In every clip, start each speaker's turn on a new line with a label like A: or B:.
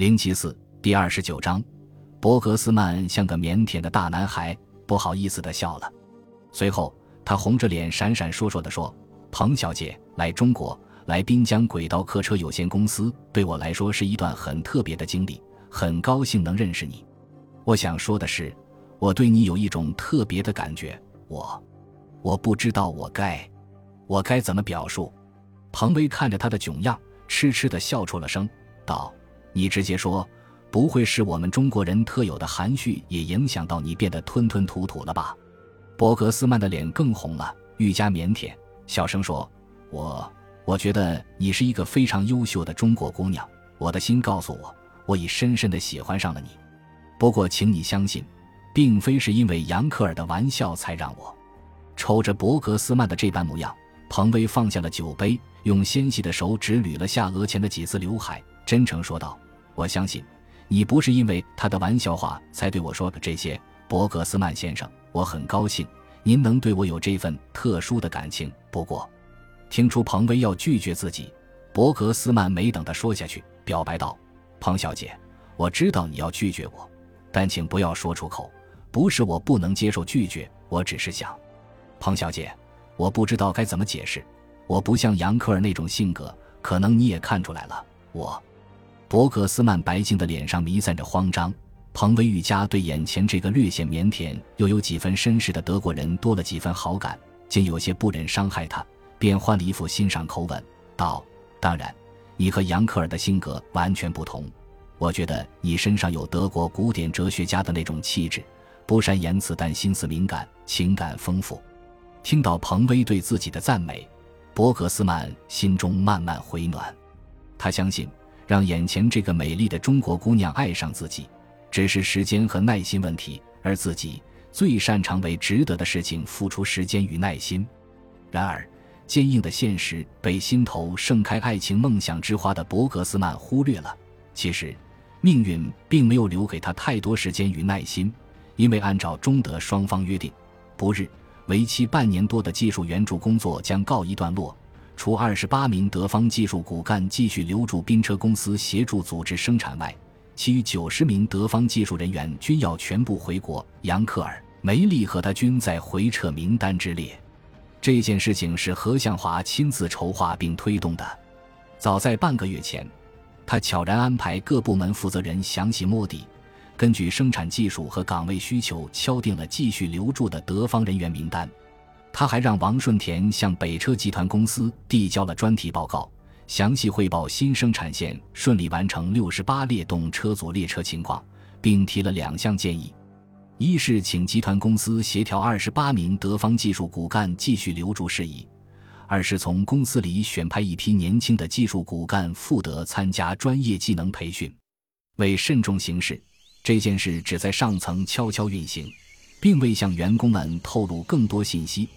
A: 零七四第二十九章，伯格斯曼像个腼腆的大男孩，不好意思的笑了。随后，他红着脸，闪闪烁烁的说：“彭小姐来中国，来滨江轨道客车有限公司，对我来说是一段很特别的经历，很高兴能认识你。我想说的是，我对你有一种特别的感觉。我，我不知道我该，我该怎么表述。”彭威看着他的囧样，痴痴的笑出了声，道：“你直接说，不会是我们中国人特有的含蓄也影响到你变得吞吞吐吐了吧？”伯格斯曼的脸更红了，愈加腼腆，小声说：“我，我觉得你是一个非常优秀的中国姑娘。我的心告诉我，我已深深的喜欢上了你。不过，请你相信，并非是因为杨克尔的玩笑才让我。”瞅着伯格斯曼的这般模样，彭威放下了酒杯，用纤细的手指捋了下额前的几丝刘海，真诚说道：“我相信，你不是因为他的玩笑话才对我说的这些，伯格斯曼先生。”我很高兴您能对我有这份特殊的感情。不过，听出彭威要拒绝自己，伯格斯曼没等他说下去，表白道：“彭小姐，我知道你要拒绝我，但请不要说出口。不是我不能接受拒绝，我只是想，彭小姐，我不知道该怎么解释。我不像杨克尔那种性格，可能你也看出来了。我，伯格斯曼白净的脸上弥散着慌张。”彭威愈加对眼前这个略显腼腆又有几分绅士的德国人多了几分好感，竟有些不忍伤害他，便换了一副欣赏口吻道：“当然，你和杨克尔的性格完全不同。我觉得你身上有德国古典哲学家的那种气质，不善言辞，但心思敏感，情感丰富。”听到彭威对自己的赞美，伯格斯曼心中慢慢回暖。他相信，让眼前这个美丽的中国姑娘爱上自己。只是时间和耐心问题，而自己最擅长为值得的事情付出时间与耐心。然而，坚硬的现实被心头盛开爱情梦想之花的伯格斯曼忽略了。其实，命运并没有留给他太多时间与耐心，因为按照中德双方约定，不日为期半年多的技术援助工作将告一段落。除二十八名德方技术骨干继续留驻宾车公司协助组织生产外，其余九十名德方技术人员均要全部回国。杨克尔、梅利和他均在回撤名单之列。这件事情是何向华亲自筹划并推动的。早在半个月前，他悄然安排各部门负责人详细摸底，根据生产技术和岗位需求敲定了继续留驻的德方人员名单。他还让王顺田向北车集团公司递交了专题报告。详细汇报新生产线顺利完成六十八列动车组列车情况，并提了两项建议：一是请集团公司协调二十八名德方技术骨干继续留驻事宜；二是从公司里选派一批年轻的技术骨干赴德参加专业技能培训。为慎重行事，这件事只在上层悄悄运行，并未向员工们透露更多信息，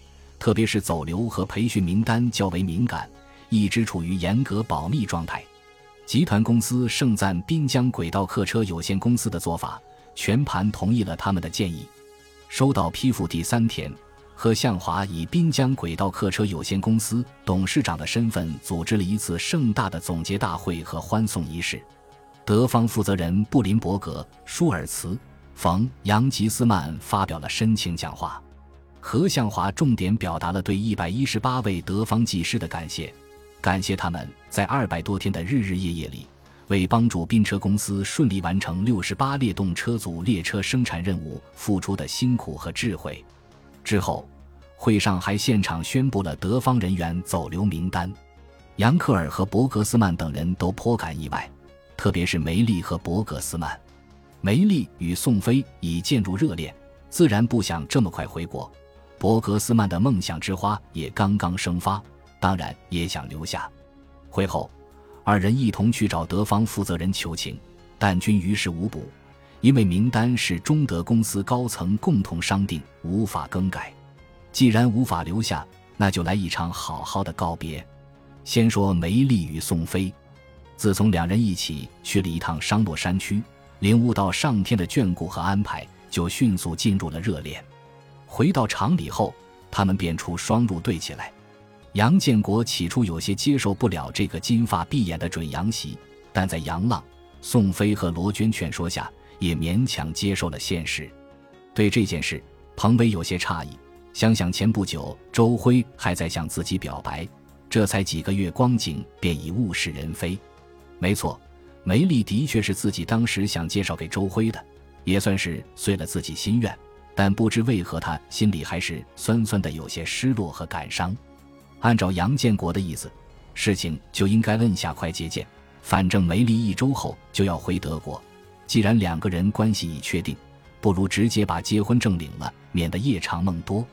A: 特别是走留和培训名单较为敏感。一直处于严格保密状态。集团公司盛赞滨江轨道客车有限公司的做法，全盘同意了他们的建议。收到批复第三天，贺向华以滨江轨道客车有限公司董事长的身份，组织了一次盛大的总结大会和欢送仪式。德方负责人布林伯格、舒尔茨、冯·杨吉斯曼发表了深情讲话。何向华重点表达了对一百一十八位德方技师的感谢。感谢他们在二百多天的日日夜夜里，为帮助宾车公司顺利完成六十八列动车组列车生产任务付出的辛苦和智慧。之后，会上还现场宣布了德方人员走留名单。杨克尔和伯格斯曼等人都颇感意外，特别是梅丽和伯格斯曼。梅丽与宋飞已渐入热恋，自然不想这么快回国。伯格斯曼的梦想之花也刚刚生发。当然也想留下。会后，二人一同去找德方负责人求情，但均于事无补，因为名单是中德公司高层共同商定，无法更改。既然无法留下，那就来一场好好的告别。先说梅丽与宋飞，自从两人一起去了一趟商洛山区，领悟到上天的眷顾和安排，就迅速进入了热恋。回到厂里后，他们便出双入对起来。杨建国起初有些接受不了这个金发碧眼的准杨媳，但在杨浪、宋飞和罗娟劝说下，也勉强接受了现实。对这件事，彭威有些诧异，想想前不久周辉还在向自己表白，这才几个月光景，便已物是人非。没错，梅丽的确是自己当时想介绍给周辉的，也算是遂了自己心愿。但不知为何，他心里还是酸酸的，有些失落和感伤。按照杨建国的意思，事情就应该摁下快捷键。反正梅丽一周后就要回德国，既然两个人关系已确定，不如直接把结婚证领了，免得夜长梦多。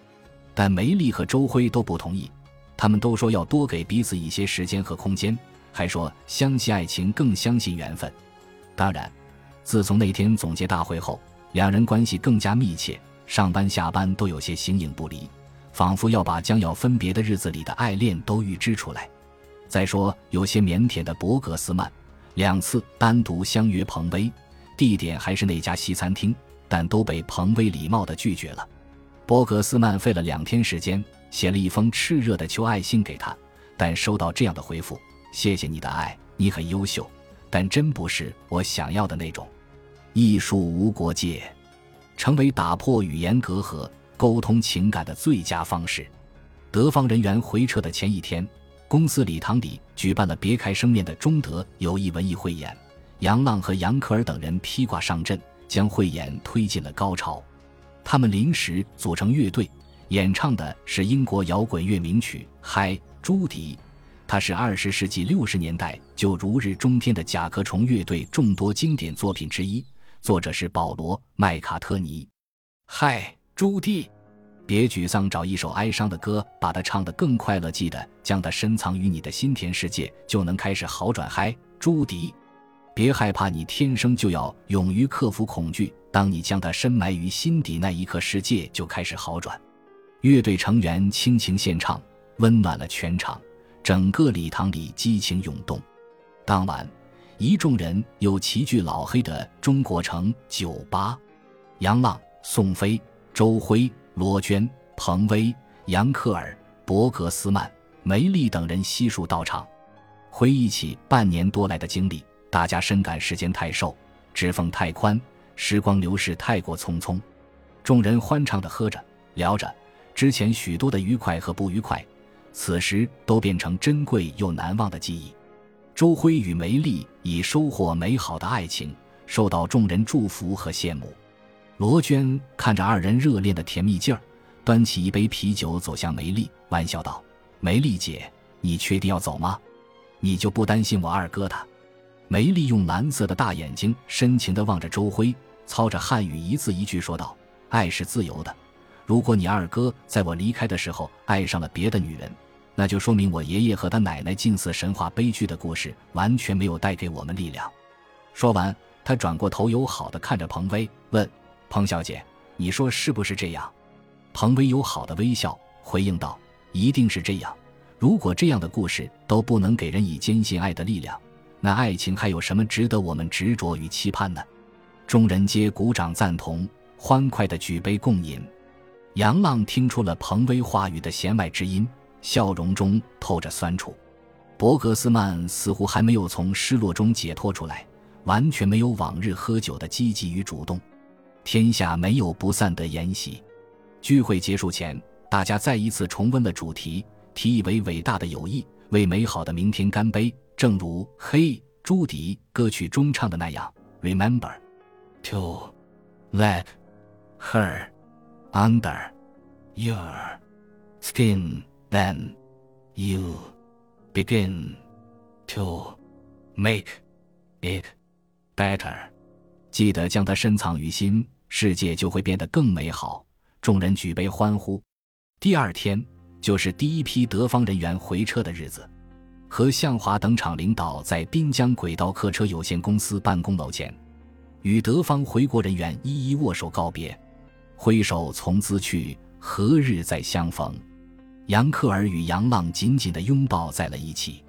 A: 但梅丽和周辉都不同意，他们都说要多给彼此一些时间和空间，还说相信爱情更相信缘分。当然，自从那天总结大会后，两人关系更加密切，上班下班都有些形影不离。仿佛要把将要分别的日子里的爱恋都预知出来。再说，有些腼腆的伯格斯曼两次单独相约彭威，地点还是那家西餐厅，但都被彭威礼貌地拒绝了。伯格斯曼费了两天时间，写了一封炽热的求爱信给他，但收到这样的回复：“谢谢你的爱，你很优秀，但真不是我想要的那种。艺术无国界，成为打破语言隔阂。”沟通情感的最佳方式。德方人员回撤的前一天，公司礼堂里举办了别开生面的中德友谊文艺汇演。杨浪和杨可尔等人披挂上阵，将汇演推进了高潮。他们临时组成乐队，演唱的是英国摇滚乐名曲《嗨，朱迪》。它是二十世纪六十年代就如日中天的甲壳虫乐队众多经典作品之一，作者是保罗·麦卡特尼。嗨。朱棣，别沮丧，找一首哀伤的歌，把它唱得更快乐。记得将它深藏于你的心田世界，就能开始好转。嗨，朱迪，别害怕，你天生就要勇于克服恐惧。当你将它深埋于心底那一刻，世界就开始好转。乐队成员倾情献唱，温暖了全场，整个礼堂里激情涌动。当晚，一众人又齐聚老黑的中国城酒吧，杨浪、宋飞。周辉、罗娟、彭威、杨克尔、伯格斯曼、梅丽等人悉数到场，回忆起半年多来的经历，大家深感时间太瘦，指缝太宽，时光流逝太过匆匆。众人欢畅地喝着、聊着，之前许多的愉快和不愉快，此时都变成珍贵又难忘的记忆。周辉与梅丽已收获美好的爱情，受到众人祝福和羡慕。罗娟看着二人热恋的甜蜜劲儿，端起一杯啤酒走向梅丽，玩笑道：“梅丽姐，你确定要走吗？你就不担心我二哥他？”梅丽用蓝色的大眼睛深情地望着周辉，操着汉语一字一句说道：“爱是自由的。如果你二哥在我离开的时候爱上了别的女人，那就说明我爷爷和他奶奶近似神话悲剧的故事完全没有带给我们力量。”说完，他转过头，友好的看着彭威，问。彭小姐，你说是不是这样？彭威友好的微笑回应道：“一定是这样。如果这样的故事都不能给人以坚信爱的力量，那爱情还有什么值得我们执着与期盼呢？”众人皆鼓掌赞同，欢快的举杯共饮。杨浪听出了彭威话语的弦外之音，笑容中透着酸楚。伯格斯曼似乎还没有从失落中解脱出来，完全没有往日喝酒的积极与主动。天下没有不散的筵席。聚会结束前，大家再一次重温了主题，提议为“伟大的友谊，为美好的明天干杯”。正如《黑，朱迪》歌曲中唱的那样：“Remember to let her under your skin, then you begin to make it better。”记得将它深藏于心。世界就会变得更美好。众人举杯欢呼。第二天就是第一批德方人员回车的日子，和向华等厂领导在滨江轨道客车有限公司办公楼前，与德方回国人员一一握手告别，挥手从兹去，何日再相逢？杨克尔与杨浪紧紧地拥抱在了一起。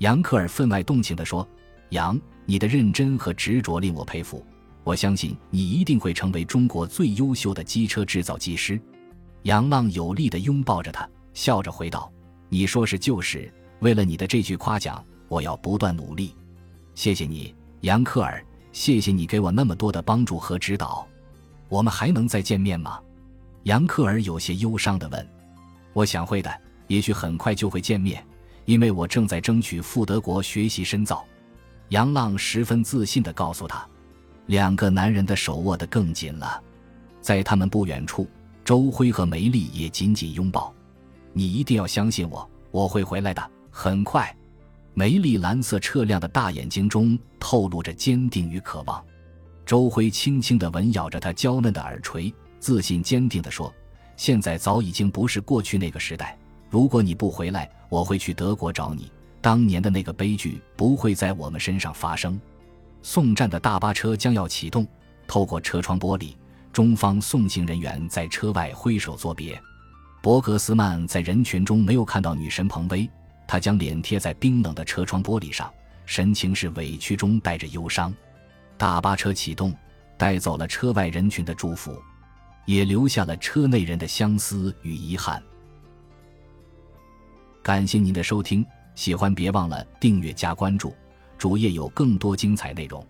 A: 杨克尔分外动情地说：“杨，你的认真和执着令我佩服。”我相信你一定会成为中国最优秀的机车制造技师。杨浪有力地拥抱着他，笑着回道：“你说是就是。为了你的这句夸奖，我要不断努力。谢谢你，杨克尔，谢谢你给我那么多的帮助和指导。我们还能再见面吗？杨克尔有些忧伤地问。我想会的，也许很快就会见面，因为我正在争取赴德国学习深造。杨浪十分自信地告诉他。两个男人的手握得更紧了，在他们不远处，周辉和梅丽也紧紧拥抱。你一定要相信我，我会回来的，很快。梅丽蓝色澈亮的大眼睛中透露着坚定与渴望。周辉轻轻地吻咬着她娇嫩的耳垂，自信坚定地说：“现在早已经不是过去那个时代。如果你不回来，我会去德国找你。当年的那个悲剧不会在我们身上发生。”送站的大巴车将要启动，透过车窗玻璃，中方送行人员在车外挥手作别。伯格斯曼在人群中没有看到女神彭威，他将脸贴在冰冷的车窗玻璃上，神情是委屈中带着忧伤。大巴车启动，带走了车外人群的祝福，也留下了车内人的相思与遗憾。感谢您的收听，喜欢别忘了订阅加关注。主页有更多精彩内容。